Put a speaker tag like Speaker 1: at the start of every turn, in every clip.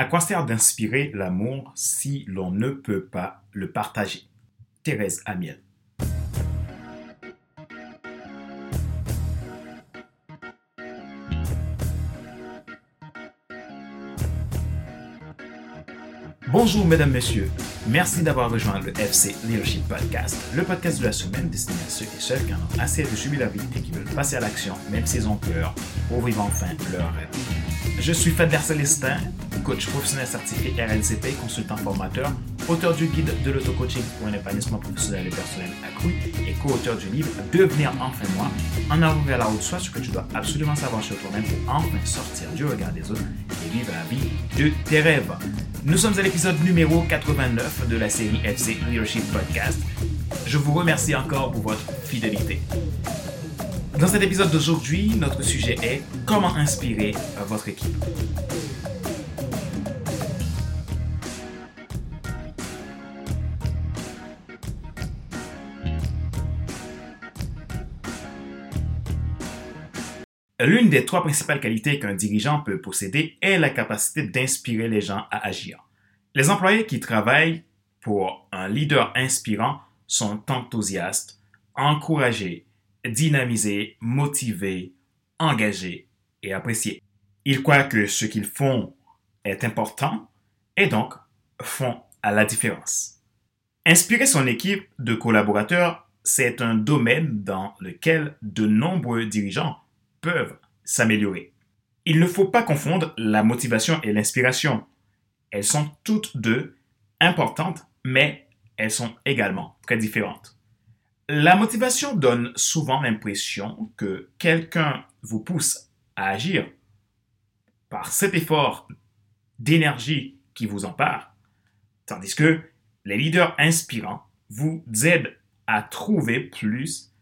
Speaker 1: À quoi sert d'inspirer l'amour si l'on ne peut pas le partager? Thérèse Amiel. Bonjour mesdames, messieurs. Merci d'avoir rejoint le FC Leadership Podcast, le podcast de la semaine destiné à ceux et celles qui en ont assez de subir la vie et qui veulent passer à l'action, même s'ils ont peur, pour vivre enfin leur rêve. Je suis Fadler Célestin, coach professionnel certifié RNCP, consultant formateur, auteur du guide de l'auto-coaching pour un épanouissement professionnel et personnel accru et co-auteur du livre Devenir enfin moi, en avant vers la route, soit ce que tu dois absolument savoir sur toi-même pour enfin sortir du regard des autres et vivre la vie de tes rêves. Nous sommes à l'épisode numéro 89 de la série FC Leadership Podcast. Je vous remercie encore pour votre fidélité. Dans cet épisode d'aujourd'hui, notre sujet est comment inspirer votre équipe. L'une des trois principales qualités qu'un dirigeant peut posséder est la capacité d'inspirer les gens à agir. Les employés qui travaillent pour un leader inspirant sont enthousiastes, encouragés, dynamisés, motivés, engagés et appréciés. Ils croient que ce qu'ils font est important et donc font à la différence. Inspirer son équipe de collaborateurs, c'est un domaine dans lequel de nombreux dirigeants peuvent s'améliorer. Il ne faut pas confondre la motivation et l'inspiration. Elles sont toutes deux importantes, mais elles sont également très différentes. La motivation donne souvent l'impression que quelqu'un vous pousse à agir par cet effort d'énergie qui vous empare, tandis que les leaders inspirants vous aident à trouver plus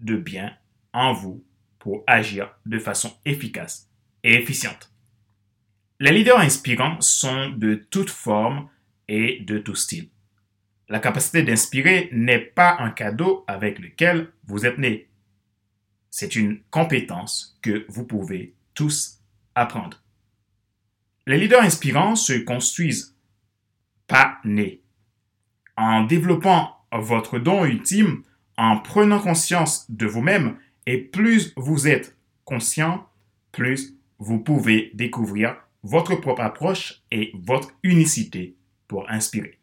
Speaker 1: de bien en vous pour agir de façon efficace et efficiente. Les leaders inspirants sont de toutes formes et de tout style. La capacité d'inspirer n'est pas un cadeau avec lequel vous êtes né. C'est une compétence que vous pouvez tous apprendre. Les leaders inspirants se construisent pas nés. En développant votre don ultime, en prenant conscience de vous-même et plus vous êtes conscient, plus vous pouvez découvrir votre propre approche et votre unicité pour inspirer.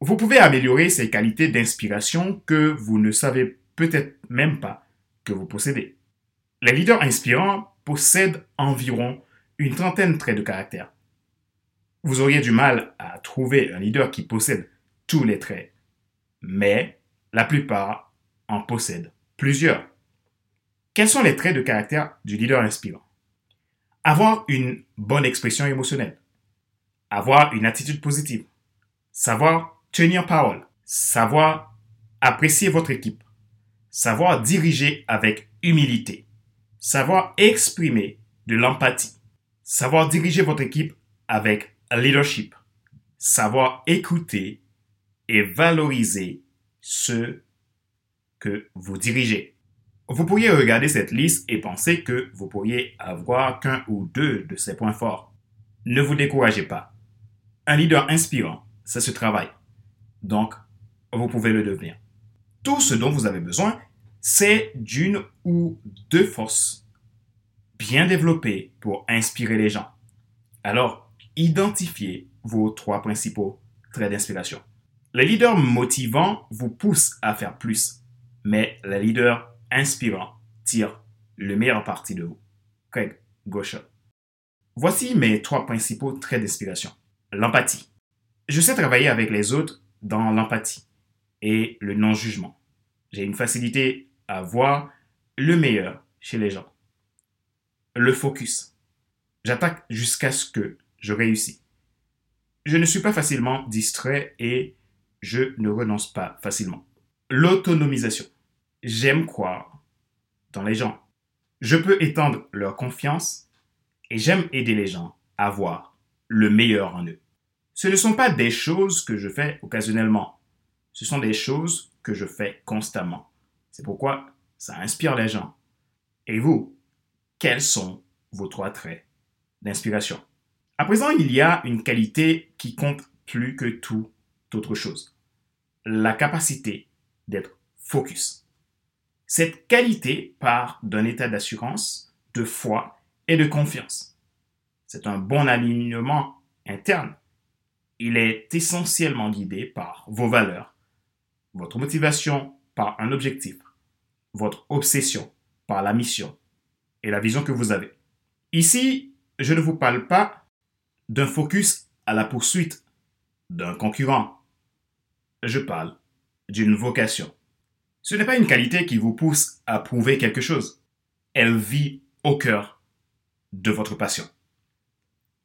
Speaker 1: Vous pouvez améliorer ces qualités d'inspiration que vous ne savez peut-être même pas que vous possédez. Les leaders inspirants possèdent environ une trentaine de traits de caractère. Vous auriez du mal à trouver un leader qui possède tous les traits, mais la plupart en possèdent plusieurs. Quels sont les traits de caractère du leader inspirant? Avoir une bonne expression émotionnelle. Avoir une attitude positive. Savoir tenir parole. Savoir apprécier votre équipe. Savoir diriger avec humilité. Savoir exprimer de l'empathie. Savoir diriger votre équipe avec leadership. Savoir écouter et valoriser ceux que vous dirigez. Vous pourriez regarder cette liste et penser que vous pourriez avoir qu'un ou deux de ces points forts. Ne vous découragez pas. Un leader inspirant, ça se travaille. Donc, vous pouvez le devenir. Tout ce dont vous avez besoin, c'est d'une ou deux forces bien développées pour inspirer les gens. Alors, identifiez vos trois principaux traits d'inspiration. Les leaders motivants vous poussent à faire plus, mais les leaders inspirant tire le meilleur parti de vous. Craig Gosha. Voici mes trois principaux traits d'inspiration. L'empathie. Je sais travailler avec les autres dans l'empathie et le non-jugement. J'ai une facilité à voir le meilleur chez les gens. Le focus. J'attaque jusqu'à ce que je réussis. Je ne suis pas facilement distrait et je ne renonce pas facilement. L'autonomisation j'aime croire dans les gens. Je peux étendre leur confiance et j'aime aider les gens à voir le meilleur en eux. Ce ne sont pas des choses que je fais occasionnellement. Ce sont des choses que je fais constamment. C'est pourquoi ça inspire les gens. Et vous, quels sont vos trois traits d'inspiration? À présent, il y a une qualité qui compte plus que toute autre chose. La capacité d'être focus. Cette qualité part d'un état d'assurance, de foi et de confiance. C'est un bon alignement interne. Il est essentiellement guidé par vos valeurs, votre motivation par un objectif, votre obsession par la mission et la vision que vous avez. Ici, je ne vous parle pas d'un focus à la poursuite d'un concurrent. Je parle d'une vocation. Ce n'est pas une qualité qui vous pousse à prouver quelque chose. Elle vit au cœur de votre passion.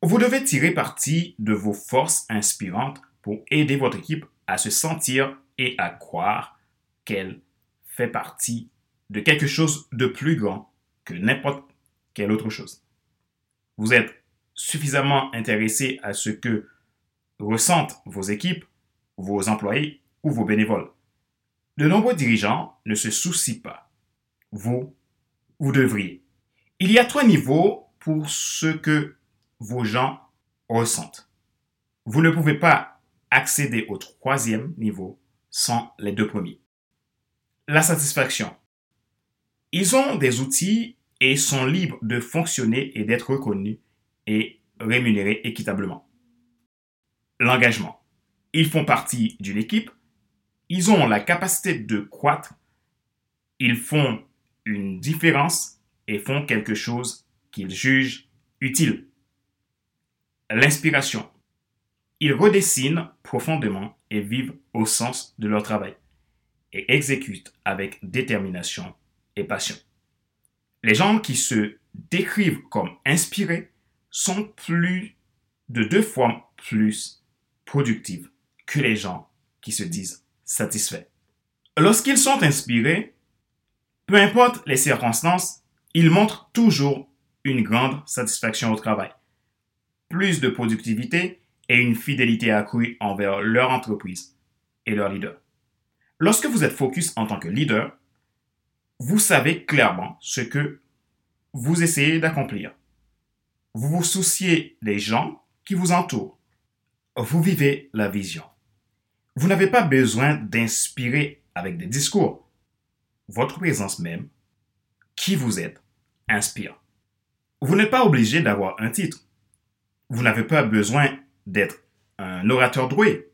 Speaker 1: Vous devez tirer parti de vos forces inspirantes pour aider votre équipe à se sentir et à croire qu'elle fait partie de quelque chose de plus grand que n'importe quelle autre chose. Vous êtes suffisamment intéressé à ce que ressentent vos équipes, vos employés ou vos bénévoles. De nombreux dirigeants ne se soucient pas. Vous, vous devriez. Il y a trois niveaux pour ce que vos gens ressentent. Vous ne pouvez pas accéder au troisième niveau sans les deux premiers. La satisfaction. Ils ont des outils et sont libres de fonctionner et d'être reconnus et rémunérés équitablement. L'engagement. Ils font partie d'une équipe, ils ont la capacité de croître, ils font une différence et font quelque chose qu'ils jugent utile. L'inspiration. Ils redessinent profondément et vivent au sens de leur travail et exécutent avec détermination et passion. Les gens qui se décrivent comme inspirés sont plus de deux fois plus productifs que les gens qui se disent satisfaits. Lorsqu'ils sont inspirés, peu importe les circonstances, ils montrent toujours une grande satisfaction au travail, plus de productivité et une fidélité accrue envers leur entreprise et leur leader. Lorsque vous êtes focus en tant que leader, vous savez clairement ce que vous essayez d'accomplir. Vous vous souciez des gens qui vous entourent. Vous vivez la vision. Vous n'avez pas besoin d'inspirer avec des discours. Votre présence même, qui vous êtes, inspire. Vous n'êtes pas obligé d'avoir un titre. Vous n'avez pas besoin d'être un orateur doué.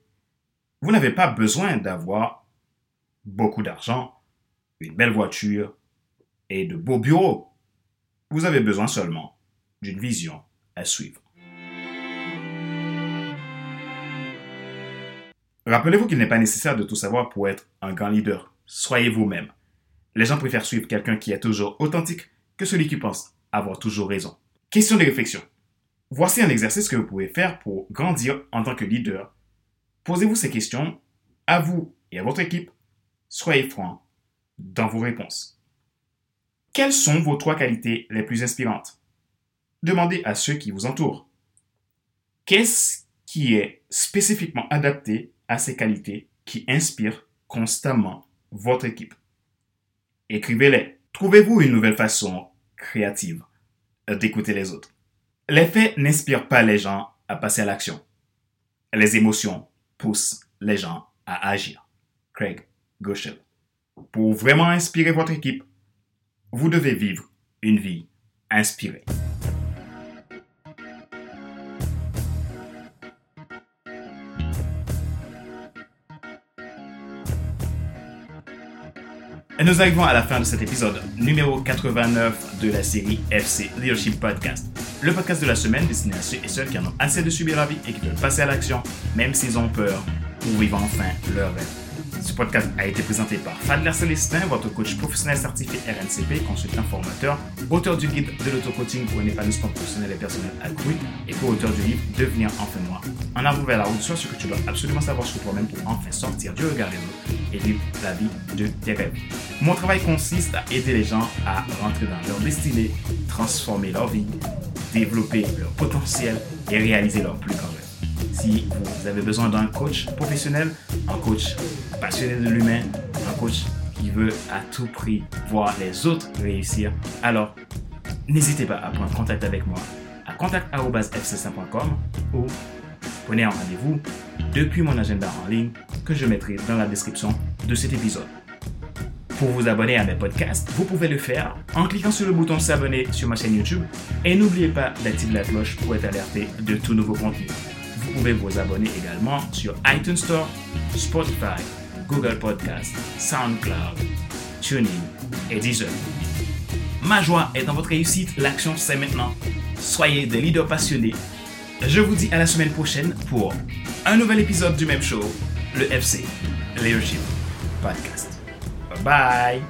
Speaker 1: Vous n'avez pas besoin d'avoir beaucoup d'argent, une belle voiture et de beaux bureaux. Vous avez besoin seulement d'une vision à suivre. Rappelez-vous qu'il n'est pas nécessaire de tout savoir pour être un grand leader. Soyez vous-même. Les gens préfèrent suivre quelqu'un qui est toujours authentique que celui qui pense avoir toujours raison. Question de réflexion. Voici un exercice que vous pouvez faire pour grandir en tant que leader. Posez-vous ces questions à vous et à votre équipe. Soyez franc dans vos réponses. Quelles sont vos trois qualités les plus inspirantes? Demandez à ceux qui vous entourent. Qu'est-ce qui est spécifiquement adapté à ces qualités qui inspirent constamment votre équipe Écrivez-les. Trouvez-vous une nouvelle façon créative d'écouter les autres? Les faits n'inspirent pas les gens à passer à l'action. Les émotions poussent les gens à agir. Craig Goschel. Pour vraiment inspirer votre équipe, vous devez vivre une vie inspirée. Et nous arrivons à la fin de cet épisode numéro 89 de la série FC Leadership Podcast. Le podcast de la semaine destiné à ceux et celles qui en ont assez de subir la vie et qui veulent passer à l'action, même s'ils ont peur, pour vivre enfin leur rêve. Ce podcast a été présenté par Fadler Célestin, votre coach professionnel certifié RNCP, consultant formateur, auteur du guide de l'auto-coaching pour un épanouissement professionnel et personnel accru et co-auteur du livre Devenir enfin moi. En avant vers la route, soit ce que tu dois absolument savoir sur toi-même pour enfin sortir du regard des autres et vivre la vie de tes rêves. Mon travail consiste à aider les gens à rentrer dans leur destinée, transformer leur vie, développer leur potentiel et réaliser leur plus grand rêve. Si vous avez besoin d'un coach professionnel, un coach passionné de l'humain, un coach qui veut à tout prix voir les autres réussir, alors n'hésitez pas à prendre contact avec moi contact.fc5.com ou prenez un rendez-vous depuis mon agenda en ligne que je mettrai dans la description de cet épisode. Pour vous abonner à mes podcasts, vous pouvez le faire en cliquant sur le bouton s'abonner sur ma chaîne YouTube et n'oubliez pas d'activer la cloche pour être alerté de tout nouveau contenu. Vous pouvez vous abonner également sur iTunes Store, Spotify, Google Podcast, SoundCloud, TuneIn et Deezer. Ma joie est dans votre réussite, l'action c'est maintenant. Soyez des leaders passionnés. Je vous dis à la semaine prochaine pour un nouvel épisode du même show, le FC Leadership Podcast. Bye.